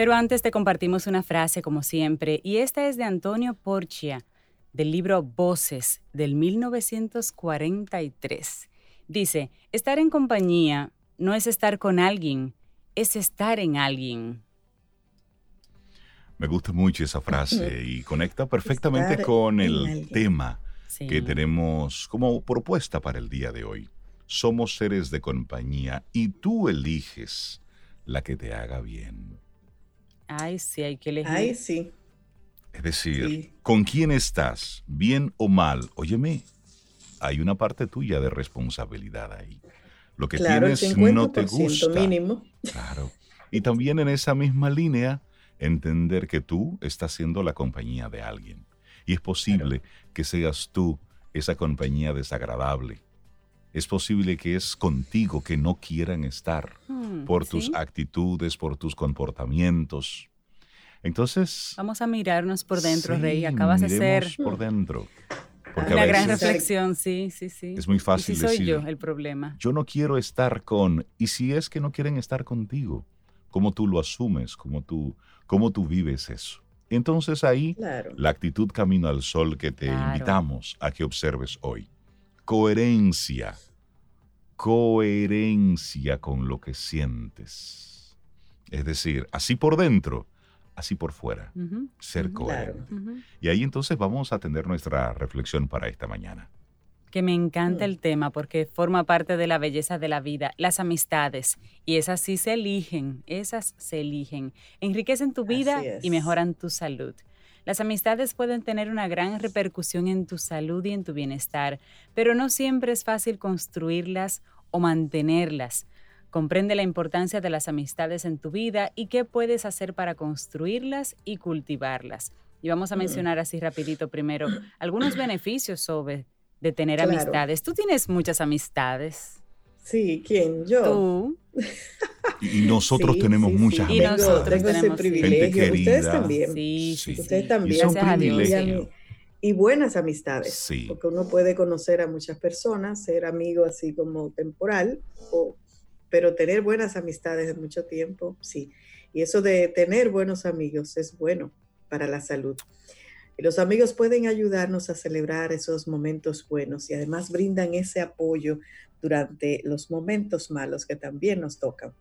Pero antes te compartimos una frase como siempre, y esta es de Antonio Porcia, del libro Voces del 1943. Dice, estar en compañía no es estar con alguien, es estar en alguien. Me gusta mucho esa frase y conecta perfectamente con el tema que tenemos como propuesta para el día de hoy. Somos seres de compañía y tú eliges la que te haga bien. Ay, sí, hay que elegir. Ay, sí. Es decir, ¿con quién estás? Bien o mal. Óyeme, hay una parte tuya de responsabilidad ahí. Lo que tienes no te gusta. mínimo. Claro. Y también en esa misma línea, entender que tú estás siendo la compañía de alguien. Y es posible que seas tú esa compañía desagradable. Es posible que es contigo que no quieran estar hmm, por tus actitudes, por tus comportamientos. Entonces... Vamos a mirarnos por dentro, Rey. Acabas de ser... por dentro. Una gran reflexión, sí, sí, sí. Es muy fácil si soy yo el problema. Yo no quiero estar con... Y si es que no quieren estar contigo, ¿cómo tú lo asumes? ¿Cómo tú cómo tú vives eso. Entonces ahí la actitud camino al sol que te invitamos a que observes hoy. Coherencia, coherencia con lo que sientes. Es decir, así por dentro, así por fuera. Ser coherente. Y ahí entonces vamos a tener nuestra reflexión para esta mañana que me encanta el tema porque forma parte de la belleza de la vida, las amistades. Y esas sí se eligen, esas se eligen. Enriquecen tu vida y mejoran tu salud. Las amistades pueden tener una gran repercusión en tu salud y en tu bienestar, pero no siempre es fácil construirlas o mantenerlas. Comprende la importancia de las amistades en tu vida y qué puedes hacer para construirlas y cultivarlas. Y vamos a mm. mencionar así rapidito primero algunos beneficios sobre de tener amistades. Tú tienes muchas amistades. Sí, ¿quién? Yo. Tú. Y nosotros tenemos muchas sí. Y nosotros tenemos ese privilegio. Ustedes también. Sí, sí. Ustedes también. Y, y, buenas amistades. Porque uno puede conocer a muchas personas, ser amigo así como temporal, o, pero tener buenas amistades de mucho tiempo, sí. Y eso de tener buenos amigos es bueno para la salud. Y los amigos pueden ayudarnos a celebrar esos momentos buenos y además brindan ese apoyo durante los momentos malos que también nos tocan.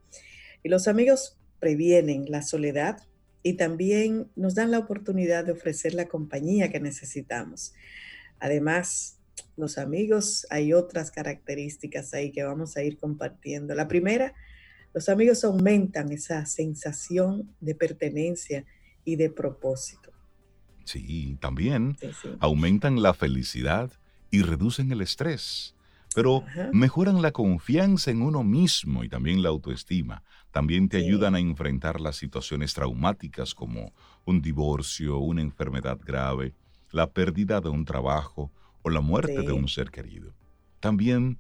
Y los amigos previenen la soledad y también nos dan la oportunidad de ofrecer la compañía que necesitamos. Además, los amigos, hay otras características ahí que vamos a ir compartiendo. La primera, los amigos aumentan esa sensación de pertenencia y de propósito. Sí, también aumentan la felicidad y reducen el estrés, pero mejoran la confianza en uno mismo y también la autoestima. También te ayudan a enfrentar las situaciones traumáticas como un divorcio, una enfermedad grave, la pérdida de un trabajo o la muerte de un ser querido. También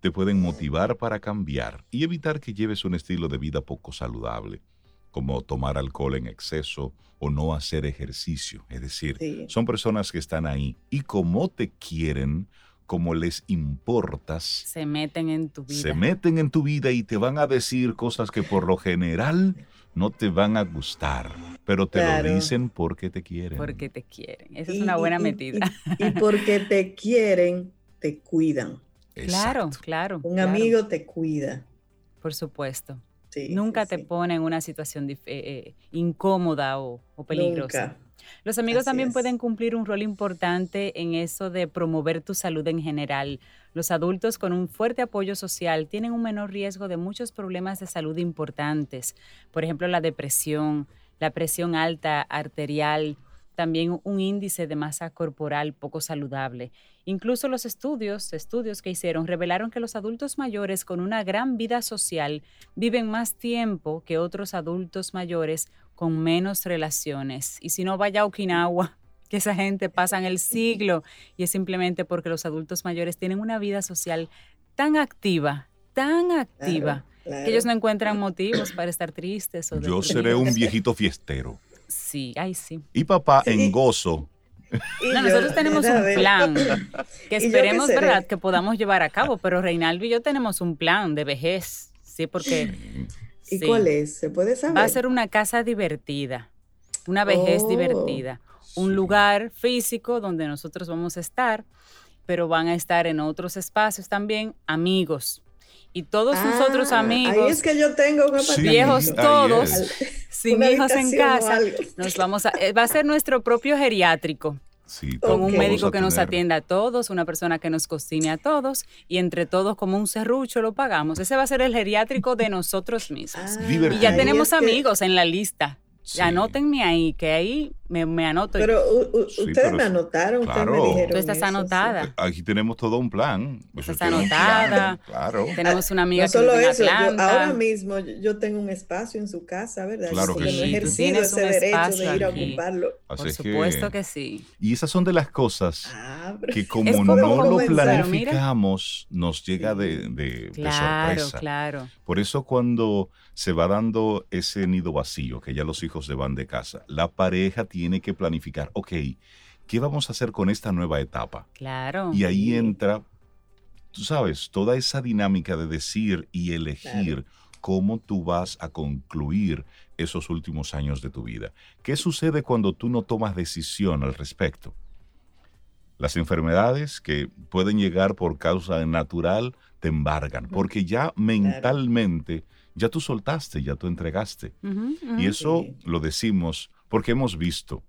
te pueden motivar para cambiar y evitar que lleves un estilo de vida poco saludable como tomar alcohol en exceso o no hacer ejercicio. Es decir, son personas que están ahí y como te quieren, como les importas, se meten en tu vida. Se meten en tu vida y te van a decir cosas que por lo general no te van a gustar, pero te lo dicen porque te quieren. Porque te quieren. Esa es una buena metida. Y, porque te quieren, te cuidan. Claro, claro. Un amigo te cuida. Por supuesto. Nunca te pone en una situación eh, eh, incómoda o, peligrosa. Los amigos también pueden cumplir un rol importante en eso de promover tu salud en general. Los adultos con un fuerte apoyo social tienen un menor riesgo de muchos problemas de salud importantes, por ejemplo la depresión, la presión alta arterial, también un índice de masa corporal poco saludable. Incluso los estudios, estudios que hicieron, revelaron que los adultos mayores con una gran vida social viven más tiempo que otros adultos mayores con menos relaciones. Y si no vaya a Okinawa, que esa gente pasa en el siglo y es simplemente porque los adultos mayores tienen una vida social tan activa, tan activa, que ellos no encuentran motivos para estar tristes. O Yo seré un viejito fiestero. Sí, ay sí. Y papá en gozo. No, nosotros tenemos un plan que esperemos, ¿verdad?, que podamos llevar a cabo, pero Reinaldo y yo tenemos un plan de vejez, ¿sí? Porque... ¿Y cuál es? ¿Se puede saber? Va a ser una casa divertida, una vejez oh. divertida, un lugar físico donde nosotros vamos a estar, pero van a estar en otros espacios también amigos, y todos sus otros ah, amigos. Ahí es que yo tengo viejos todos, sin hijos en casa. Nos vamos a, eh, va a ser nuestro propio geriátrico. con un médico que nos atienda a todos, una persona que nos cocine a todos y entre todos como un serrucho lo pagamos. Ese va a ser el geriátrico de nosotros mismos. Ah, y ya tenemos amigos en la lista. Anótenme ahí, que ahí me, me anoto. Pero ustedes me anotaron, ustedes me dijeron. Tú estás anotada. Aquí tenemos todo un plan. Estás anotada. claro. Tenemos una amiga no solo eso, ahora mismo yo tengo un espacio en su casa, ¿verdad? Claro que, sí. ejercido ese derecho de ir a ocuparlo. Por supuesto que, sí. Y esas son de las cosas ah, que como no lo planificamos, nos llega de, de, claro, sorpresa. Claro, Por eso cuando se va dando ese nido vacío, que ya los hijos se van de casa, la pareja tiene que planificar, ok, ¿qué vamos a hacer con esta nueva etapa? Claro. Y ahí entra, tú sabes, toda esa dinámica de decir y elegir cómo tú vas a concluir esos últimos años de tu vida. ¿Qué sucede cuando tú no tomas decisión al respecto? Las enfermedades que pueden llegar por causa natural te embargan, porque ya mentalmente ya tú soltaste, ya tú entregaste. y eso lo decimos porque hemos visto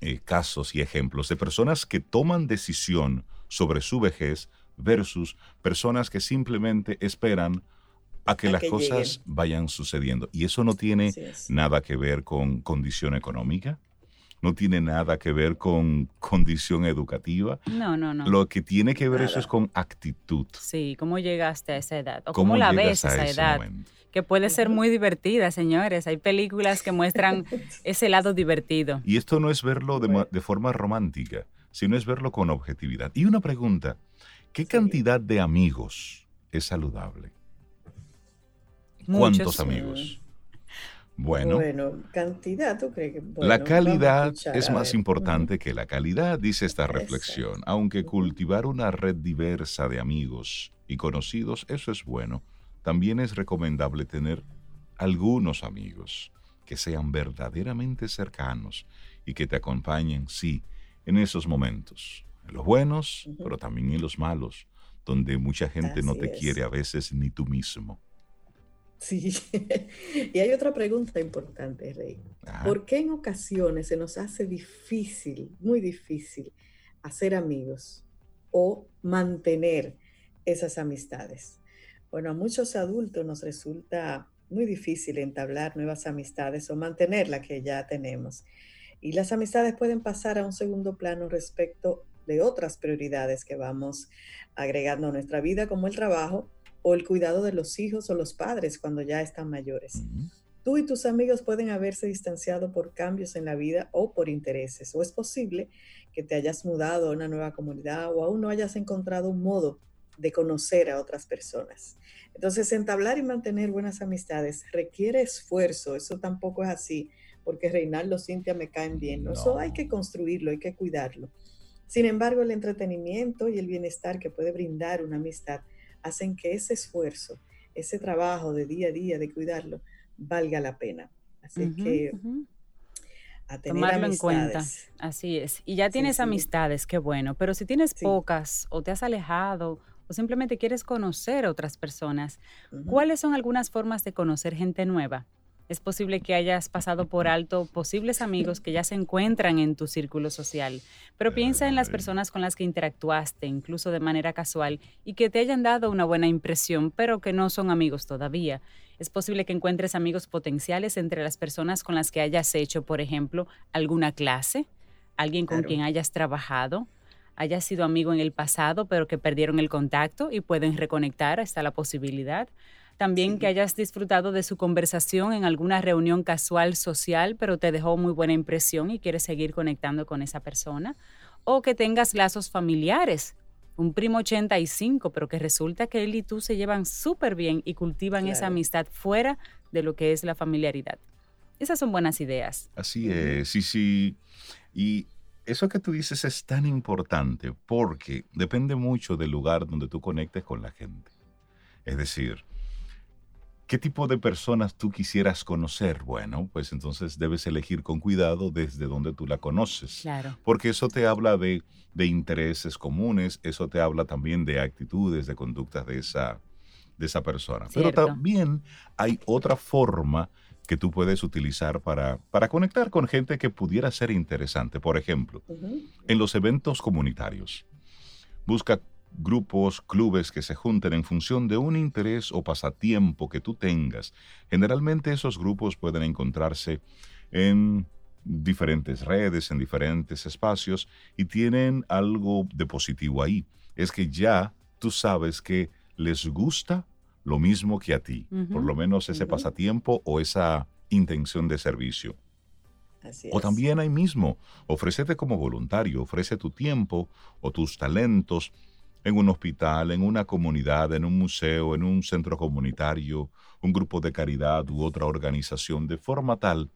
eh, casos y ejemplos de personas que toman decisión sobre su vejez versus personas que simplemente esperan a que las cosas vayan sucediendo. Y eso no tiene nada que ver con condición económica, no tiene nada que ver con condición educativa. No, no, no. Lo que tiene que ver eso es con actitud. Sí, cómo llegaste a esa edad o cómo, la ves a esa edad. Que puede ser muy divertida, señores. Hay películas que muestran ese lado divertido. Y esto no es verlo de, forma romántica, sino es verlo con objetividad. Y una pregunta, ¿qué cantidad de amigos es saludable? ¿Cuántos amigos? Bueno, cantidad, ¿tú crees que? la calidad es más importante que la calidad, dice esta reflexión. Aunque cultivar una red diversa de amigos y conocidos, eso es bueno, también es recomendable tener algunos amigos que sean verdaderamente cercanos y que te acompañen, sí, en esos momentos, en los buenos, pero también en los malos, donde mucha gente no te quiere a veces ni tú mismo. Sí, y hay otra pregunta importante, Rey. ¿Por qué en ocasiones se nos hace difícil, muy difícil, hacer amigos o mantener esas amistades? Bueno, a muchos adultos nos resulta muy difícil entablar nuevas amistades o mantener las que ya tenemos. Y las amistades pueden pasar a un segundo plano respecto de otras prioridades que vamos agregando a nuestra vida, como el trabajo o el cuidado de los hijos o los padres cuando ya están mayores. Tú y tus amigos pueden haberse distanciado por cambios en la vida o por intereses, o es posible que te hayas mudado a una nueva comunidad o aún no hayas encontrado un modo de conocer a otras personas. Entonces, entablar y mantener buenas amistades requiere esfuerzo, eso tampoco es así, porque Reinaldo, Cintia me caen bien, eso hay que construirlo, hay que cuidarlo. Sin embargo, el entretenimiento y el bienestar que puede brindar una amistad hacen que ese esfuerzo, ese trabajo de día a día de cuidarlo, valga la pena. Así que a tener Tomarlo en cuenta. Así es. Y ya tienes amistades, qué bueno. Pero si tienes pocas o te has alejado o simplemente quieres conocer otras personas, ¿cuáles son algunas formas de conocer gente nueva? Es posible que hayas pasado por alto posibles amigos que ya se encuentran en tu círculo social, pero piensa en las personas con las que interactuaste, incluso de manera casual, y que te hayan dado una buena impresión, pero que no son amigos todavía. Es posible que encuentres amigos potenciales entre las personas con las que hayas hecho, por ejemplo, alguna clase, alguien con quien hayas trabajado, hayas sido amigo en el pasado, pero que perdieron el contacto y pueden reconectar, está la posibilidad. También que hayas disfrutado de su conversación en alguna reunión casual social, pero te dejó muy buena impresión y quieres seguir conectando con esa persona. O que tengas lazos familiares, un primo 85, pero que resulta que él y tú se llevan súper bien y cultivan esa amistad fuera de lo que es la familiaridad. Esas son buenas ideas. Así es, sí, sí. Y eso que tú dices es tan importante porque depende mucho del lugar donde tú conectes con la gente. Es decir, ¿Qué tipo de personas tú quisieras conocer? Bueno, pues entonces debes elegir con cuidado desde donde tú la conoces. Claro. Porque eso te habla de, intereses comunes, eso te habla también de actitudes, de conductas de esa, de esa persona. Pero también hay otra forma que tú puedes utilizar para, para conectar con gente que pudiera ser interesante. Por ejemplo, en los eventos comunitarios. Busca grupos, clubes que se junten en función de un interés o pasatiempo que tú tengas. Generalmente esos grupos pueden encontrarse en diferentes redes, en diferentes espacios y tienen algo de positivo ahí. Es que ya tú sabes que les gusta lo mismo que a ti, por lo menos ese pasatiempo o esa intención de servicio. o también ahí mismo, ofrécete como voluntario, ofrece tu tiempo o tus talentos en un hospital, en una comunidad, en un museo, en un centro comunitario, un grupo de caridad u otra organización, de forma tal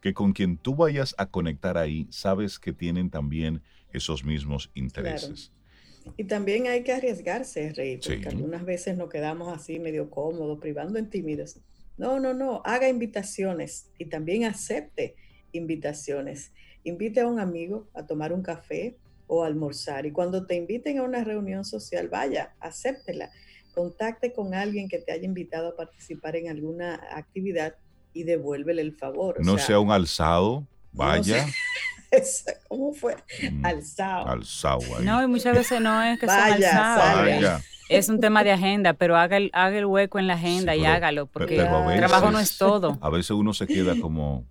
que con quien tú vayas a conectar ahí, sabes que tienen también esos mismos intereses. Y también hay que arriesgarse, Rey, porque algunas veces nos quedamos así medio cómodos, privando en tímidos. No, no, no, haga invitaciones y también acepte invitaciones. Invite a un amigo a tomar un café, o almorzar. Y cuando te inviten a una reunión social, vaya, acéptela. Contacte con alguien que te haya invitado a participar en alguna actividad y devuélvele el favor. no sea, un alzado, vaya. ¿Cómo fue? Mm, alzado. Alzado. No, y muchas veces no es que sea alzado. Es un tema de agenda, pero haga el, haga el hueco en la agenda y hágalo, porque el trabajo no es todo. A veces uno se queda como,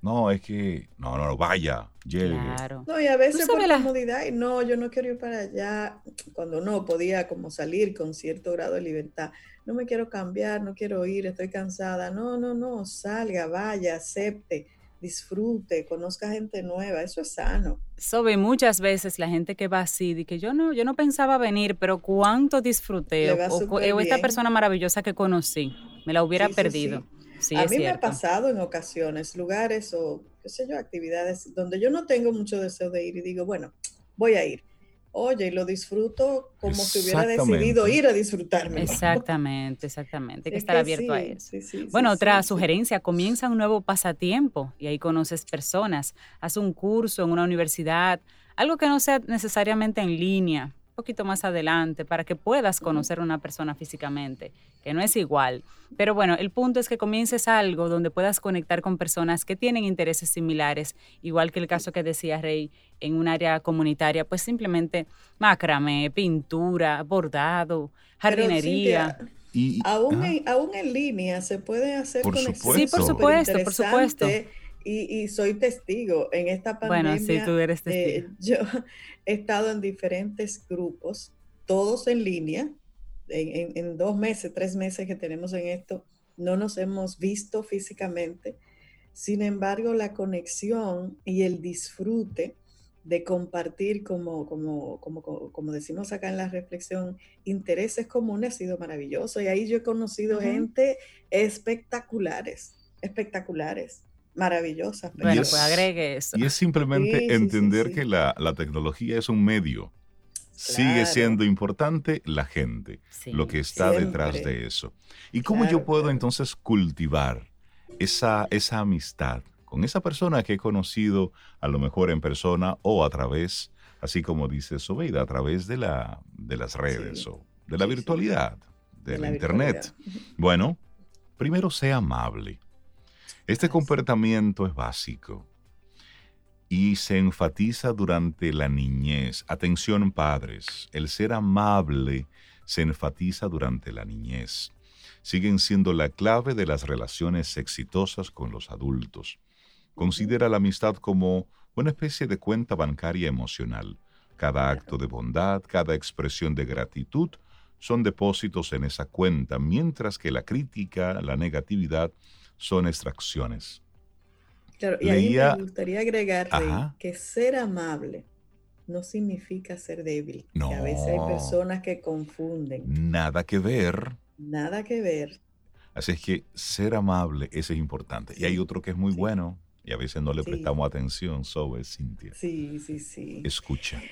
no, es que, no, no, vaya, llegue. No, y a veces por la... comodidad, y no, yo no quiero ir para allá, cuando no podía como salir con cierto grado de libertad. No me quiero cambiar, no quiero ir, estoy cansada. No, no, no, salga, vaya, acepte, disfrute, conozca gente nueva, eso es sano. Sobre muchas veces la gente que va así, de que yo no, yo no pensaba venir, pero cuánto disfruté, o, esta persona maravillosa que conocí, me la hubiera perdido a mí me ha pasado en ocasiones, lugares o qué sé yo, actividades donde yo no tengo mucho deseo de ir y digo, bueno, voy a ir. Oye, y lo disfruto como si hubiera decidido ir a disfrutarme. Exactamente, exactamente. Hay que estar abierto a eso. bueno, otra sugerencia, comienza un nuevo pasatiempo y ahí conoces personas. Haz un curso en una universidad, algo que no sea necesariamente en línea, poquito más adelante para que puedas conocer a una persona físicamente, que no es igual. Pero bueno, el punto es que comiences algo donde puedas conectar con personas que tienen intereses similares, igual que el caso que decía Rey en un área comunitaria, pues simplemente macramé, pintura, bordado, jardinería. y, aún, en, aún en línea se puede hacer conexiones. Sí, por supuesto, por supuesto. Y, soy testigo en esta pandemia. Bueno, sí, tú eres eh, testigo. yo he estado en diferentes grupos, todos en línea. En, dos meses, tres meses que tenemos en esto, no nos hemos visto físicamente. Sin embargo, la conexión y el disfrute de compartir, como, como, como, como decimos acá en la reflexión, intereses comunes ha sido maravilloso. Y ahí yo he conocido gente espectaculares, espectaculares maravillosa. Bueno, pues agregue eso. Y es simplemente entender que la, tecnología es un medio. Sigue siendo importante la gente, lo que está detrás de eso. ¿Y cómo yo puedo entonces cultivar esa, esa amistad con esa persona que he conocido a lo mejor en persona o a través, así como dice Sobeida, a través de, la, de las redes o de la virtualidad, de, la, internet? Bueno, primero sea amable Este comportamiento es básico y se enfatiza durante la niñez. Atención padres, el ser amable se enfatiza durante la niñez. Siguen siendo la clave de las relaciones exitosas con los adultos. Considera la amistad como una especie de cuenta bancaria emocional. Cada acto de bondad, cada expresión de gratitud son depósitos en esa cuenta, mientras que la crítica, la negatividad, son extracciones. Claro, y ahí me gustaría agregar que ser amable no significa ser débil. No. a veces hay personas que confunden. Nada que ver. Nada que ver. Así es que ser amable, eso es importante. Y hay otro que es muy bueno y a veces no le prestamos atención, sobre Cintia. Sí, sí, sí. Escucha.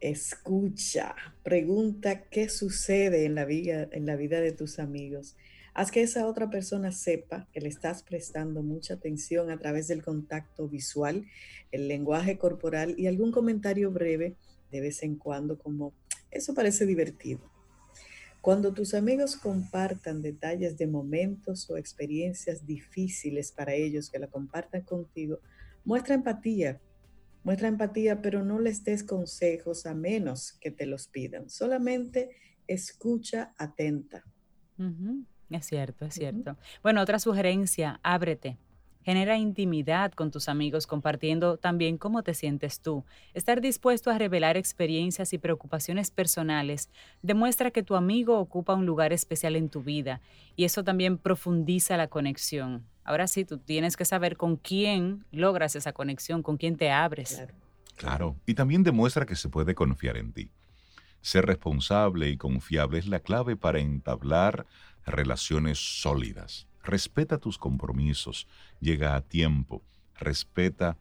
Escucha. Pregunta qué sucede en la vida, en la vida de tus amigos. Haz que esa otra persona sepa que le estás prestando mucha atención a través del contacto visual, el lenguaje corporal y algún comentario breve de vez en cuando como, eso parece divertido. Cuando tus amigos compartan detalles de momentos o experiencias difíciles para ellos que la compartan contigo, muestra empatía. Muestra empatía, pero no les des consejos a menos que te los pidan. Solamente escucha atenta. Es cierto, es cierto. Bueno, otra sugerencia, ábrete. Genera intimidad con tus amigos compartiendo también cómo te sientes tú. Estar dispuesto a revelar experiencias y preocupaciones personales demuestra que tu amigo ocupa un lugar especial en tu vida y eso también profundiza la conexión. Ahora sí, tú tienes que saber con quién logras esa conexión, con quién te abres. Claro, claro. y también demuestra que se puede confiar en ti. Ser responsable y confiable es la clave para entablar relaciones sólidas. Respeta tus compromisos, llega a tiempo, respeta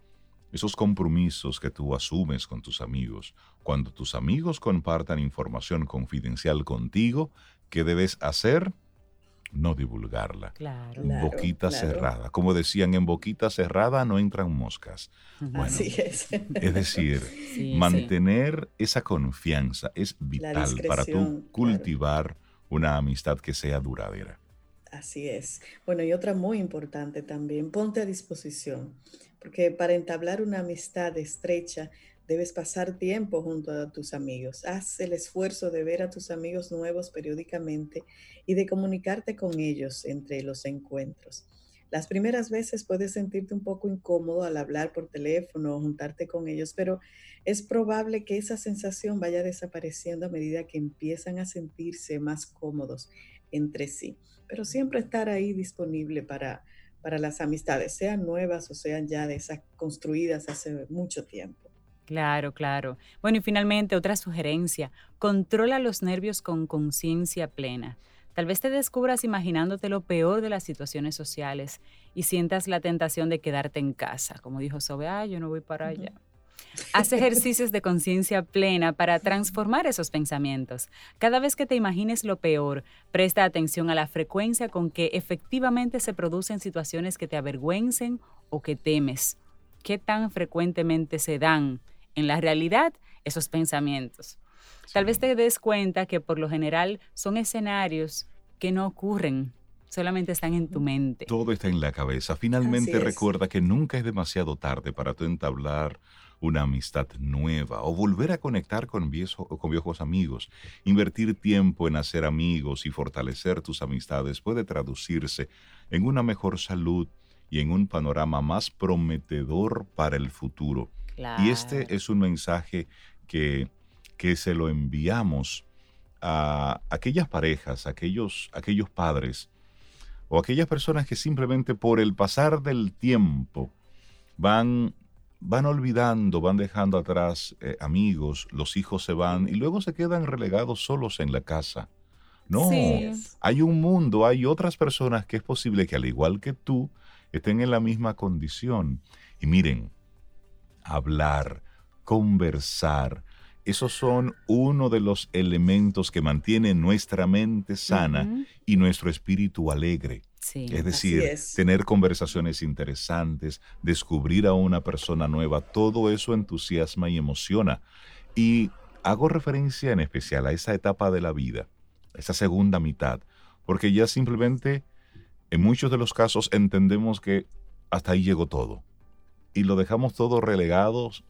esos compromisos que tú asumes con tus amigos. Cuando tus amigos compartan información confidencial contigo, ¿qué debes hacer? No divulgarla. Claro. boquita cerrada. Como decían, en boquita cerrada no entran moscas. Así es. Es decir, mantener esa confianza es vital para tú cultivar una amistad que sea duradera. Así es. Bueno, y otra muy importante también, ponte a disposición, porque para entablar una amistad estrecha debes pasar tiempo junto a tus amigos. Haz el esfuerzo de ver a tus amigos nuevos periódicamente y de comunicarte con ellos entre los encuentros. Las primeras veces puedes sentirte un poco incómodo al hablar por teléfono o juntarte con ellos, pero es probable que esa sensación vaya desapareciendo a medida que empiezan a sentirse más cómodos entre sí. Pero siempre estar ahí disponible para, para las amistades, sean nuevas o sean ya de esas construidas hace mucho tiempo. Claro, claro. Bueno, y finalmente otra sugerencia, controla los nervios con conciencia plena. Tal vez te descubras imaginándote lo peor de las situaciones sociales y sientas la tentación de quedarte en casa, como dijo Sobe, ah, yo no voy para allá. Haz ejercicios de conciencia plena para transformar esos pensamientos. Cada vez que te imagines lo peor, presta atención a la frecuencia con que efectivamente se producen situaciones que te avergüencen o que temes. ¿Qué tan frecuentemente se dan en la realidad esos pensamientos? Tal vez te des cuenta que por lo general son escenarios que no ocurren, solamente están en tu mente. Todo está en la cabeza. Finalmente recuerda que nunca es demasiado tarde para tú entablar una amistad nueva o volver a conectar con viejos, con viejos amigos. Invertir tiempo en hacer amigos y fortalecer tus amistades puede traducirse en una mejor salud y en un panorama más prometedor para el futuro. Y este es un mensaje que que se lo enviamos a aquellas parejas, aquellos, aquellos padres o aquellas personas que simplemente por el pasar del tiempo van, van olvidando, van dejando atrás eh, amigos, los hijos se van y luego se quedan relegados solos en la casa. No, hay un mundo, hay otras personas que es posible que al igual que tú estén en la misma condición. Y miren, hablar, conversar, esos son uno de los elementos que mantienen nuestra mente sana y nuestro espíritu alegre. es decir, tener conversaciones interesantes, descubrir a una persona nueva, todo eso entusiasma y emociona. Y hago referencia en especial a esa etapa de la vida, esa segunda mitad, porque ya simplemente en muchos de los casos entendemos que hasta ahí llegó todo. Y lo dejamos todo relegados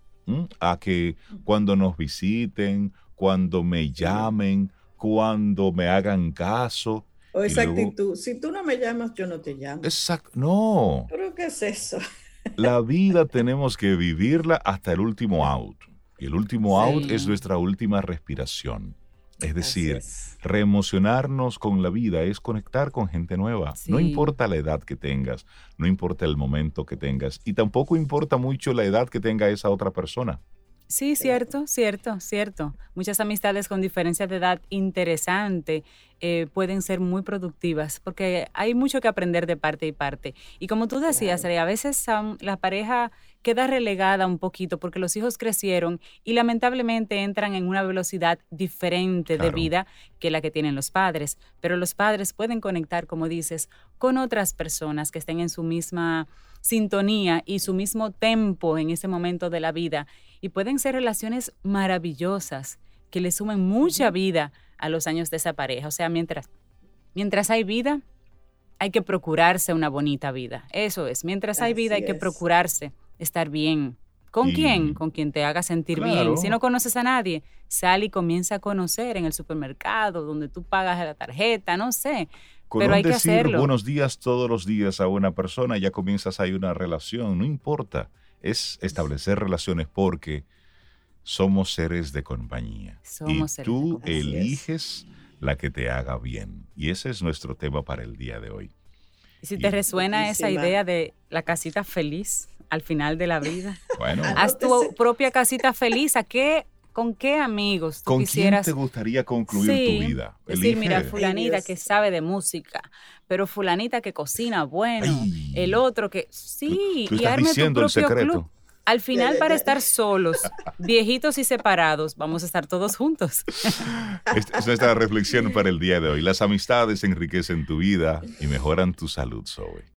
a que cuando nos visiten, cuando me llamen, cuando me hagan caso. O esa actitud, si tú no me llamas, yo no te llamo. Exacto, no. ¿Pero qué es eso? La vida tenemos que vivirla hasta el último out. Y el último out es nuestra última respiración. Es decir, reemocionarnos con la vida es conectar con gente nueva. No importa la edad que tengas, no importa el momento que tengas y tampoco importa mucho la edad que tenga esa otra persona. Sí, cierto, cierto, cierto. Muchas amistades con diferencia de edad interesante eh, pueden ser muy productivas porque hay mucho que aprender de parte y parte. Y como tú decías, a veces la pareja queda relegada un poquito porque los hijos crecieron y lamentablemente entran en una velocidad diferente de vida que la que tienen los padres. Pero los padres pueden conectar, como dices, con otras personas que estén en su misma sintonía y su mismo tempo en ese momento de la vida y pueden ser relaciones maravillosas que le sumen mucha vida a los años de esa pareja. O sea, mientras, mientras hay vida, hay que procurarse una bonita vida. Eso es, mientras hay vida hay que procurarse estar bien. ¿Con quién? Con quien te haga sentir bien. Si no conoces a nadie, sal y comienza a conocer en el supermercado, donde tú pagas la tarjeta, no sé. pero hay que hacerlo. buenos días todos los días a una persona, ya comienzas ahí una relación, no importa es establecer relaciones porque somos seres de compañía. Somos y tú eliges la que te haga bien. Y ese es nuestro tema para el día de hoy. ¿Y si te resuena esa idea de la casita feliz al final de la vida? Bueno. Haz tu propia casita feliz. ¿A qué ¿Con qué amigos tú ¿Con quisieras? quién te gustaría concluir tu vida? Decir, mira, fulanita que sabe de música, pero fulanita que cocina bueno, el otro que sí, y arme tu propio club. Al final, para estar solos, viejitos y separados, vamos a estar todos juntos. Esta es nuestra reflexión para el día de hoy. Las amistades enriquecen tu vida y mejoran tu salud, Zoe.